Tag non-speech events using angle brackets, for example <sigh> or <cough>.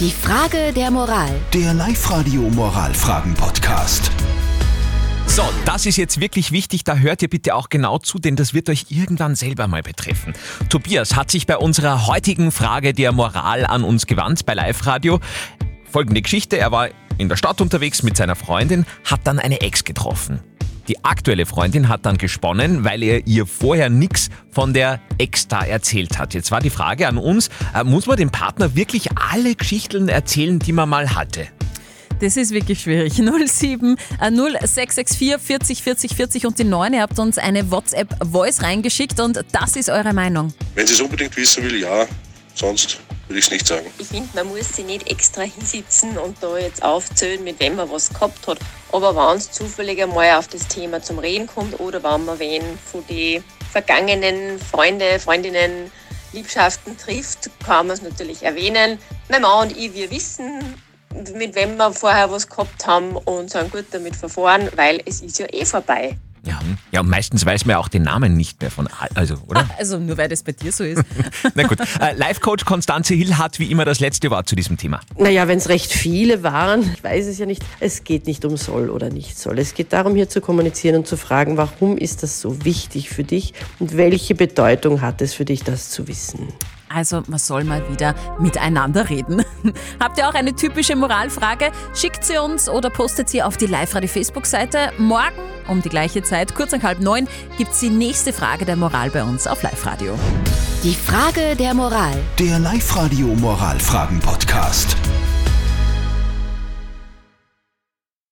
Die Frage der Moral. Der Live-Radio Moralfragen-Podcast. So, das ist jetzt wirklich wichtig, da hört ihr bitte auch genau zu, denn das wird euch irgendwann selber mal betreffen. Tobias hat sich bei unserer heutigen Frage der Moral an uns gewandt bei Live Radio. Folgende Geschichte, er war in der Stadt unterwegs mit seiner Freundin, hat dann eine Ex getroffen. Die aktuelle Freundin hat dann gesponnen, weil er ihr vorher nichts von der Ex da erzählt hat. Jetzt war die Frage an uns, äh, muss man dem Partner wirklich alle Geschichten erzählen, die man mal hatte? Das ist wirklich schwierig. <laughs> 07 äh, 0664 40 40 40 und die 9. Ihr habt uns eine WhatsApp-Voice reingeschickt und das ist eure Meinung. Wenn sie es unbedingt wissen will, ja. Sonst würde ich nicht sagen. Ich finde, man muss sich nicht extra hinsitzen und da jetzt aufzählen, mit wem man was gehabt hat. Aber wenn es zufällig einmal auf das Thema zum Reden kommt oder wenn man wen von den vergangenen Freunde, Freundinnen, Liebschaften trifft, kann man es natürlich erwähnen. Mein Mann und ich, wir wissen, mit wem wir vorher was gehabt haben und sind gut damit verfahren, weil es ist ja eh vorbei. Ja, ja, und meistens weiß man ja auch den Namen nicht mehr von, all- also, oder? Also nur weil das bei dir so ist. <laughs> Na gut, äh, Life-Coach Konstanze Hill hat wie immer das letzte Wort zu diesem Thema. Naja, wenn es recht viele waren, ich weiß es ja nicht, es geht nicht um soll oder nicht soll. Es geht darum, hier zu kommunizieren und zu fragen, warum ist das so wichtig für dich und welche Bedeutung hat es für dich, das zu wissen. Also man soll mal wieder miteinander reden. <laughs> Habt ihr auch eine typische Moralfrage? Schickt sie uns oder postet sie auf die Live-Radio-Facebook-Seite. Morgen um die gleiche Zeit, kurz nach halb neun, gibt's die nächste Frage der Moral bei uns auf Live-Radio. Die Frage der Moral. Der Live-Radio Moralfragen-Podcast.